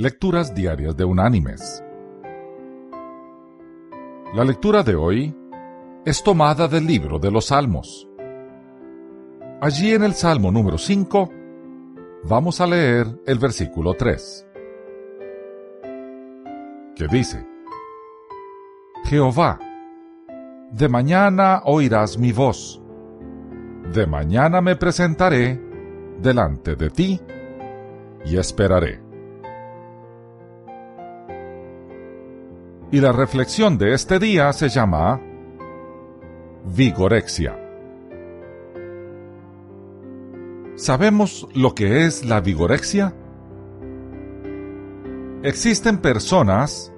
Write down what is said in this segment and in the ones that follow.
Lecturas Diarias de Unánimes. La lectura de hoy es tomada del libro de los Salmos. Allí en el Salmo número 5 vamos a leer el versículo 3, que dice, Jehová, de mañana oirás mi voz, de mañana me presentaré delante de ti y esperaré. Y la reflexión de este día se llama Vigorexia. ¿Sabemos lo que es la vigorexia? Existen personas,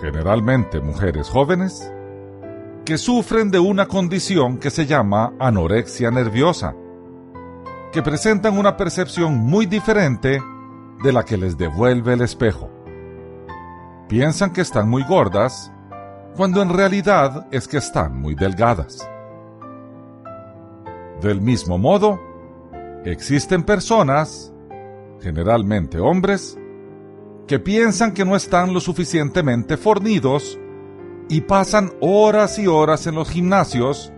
generalmente mujeres jóvenes, que sufren de una condición que se llama anorexia nerviosa, que presentan una percepción muy diferente de la que les devuelve el espejo piensan que están muy gordas, cuando en realidad es que están muy delgadas. Del mismo modo, existen personas, generalmente hombres, que piensan que no están lo suficientemente fornidos y pasan horas y horas en los gimnasios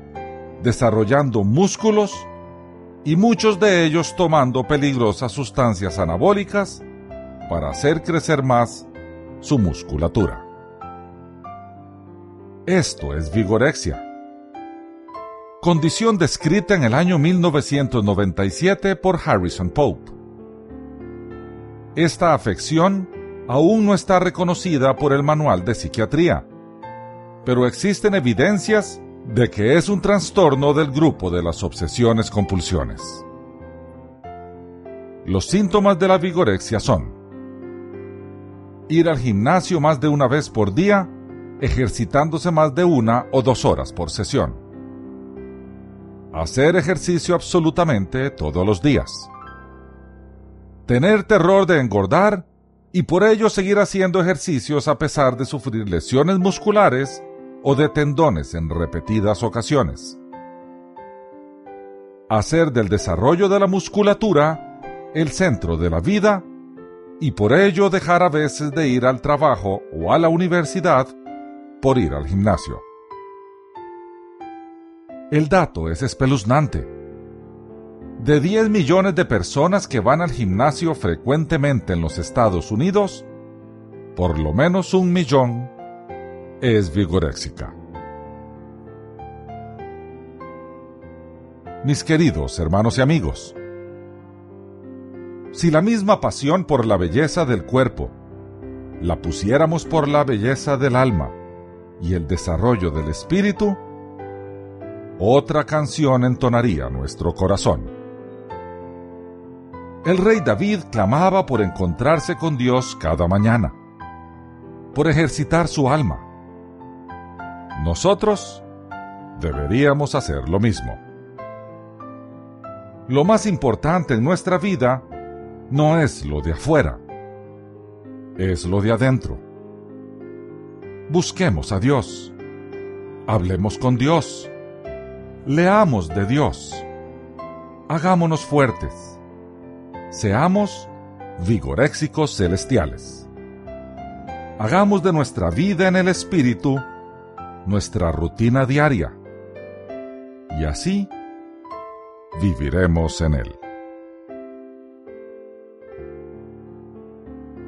desarrollando músculos y muchos de ellos tomando peligrosas sustancias anabólicas para hacer crecer más su musculatura. Esto es vigorexia, condición descrita en el año 1997 por Harrison Pope. Esta afección aún no está reconocida por el Manual de Psiquiatría, pero existen evidencias de que es un trastorno del grupo de las obsesiones compulsiones. Los síntomas de la vigorexia son ir al gimnasio más de una vez por día, ejercitándose más de una o dos horas por sesión. Hacer ejercicio absolutamente todos los días. Tener terror de engordar y por ello seguir haciendo ejercicios a pesar de sufrir lesiones musculares o de tendones en repetidas ocasiones. Hacer del desarrollo de la musculatura el centro de la vida y por ello dejar a veces de ir al trabajo o a la universidad por ir al gimnasio. El dato es espeluznante. De 10 millones de personas que van al gimnasio frecuentemente en los Estados Unidos, por lo menos un millón es vigoréxica. Mis queridos hermanos y amigos, si la misma pasión por la belleza del cuerpo la pusiéramos por la belleza del alma y el desarrollo del espíritu, otra canción entonaría nuestro corazón. El rey David clamaba por encontrarse con Dios cada mañana, por ejercitar su alma. Nosotros deberíamos hacer lo mismo. Lo más importante en nuestra vida no es lo de afuera, es lo de adentro. Busquemos a Dios, hablemos con Dios, leamos de Dios, hagámonos fuertes, seamos vigoréxicos celestiales. Hagamos de nuestra vida en el Espíritu nuestra rutina diaria y así viviremos en Él.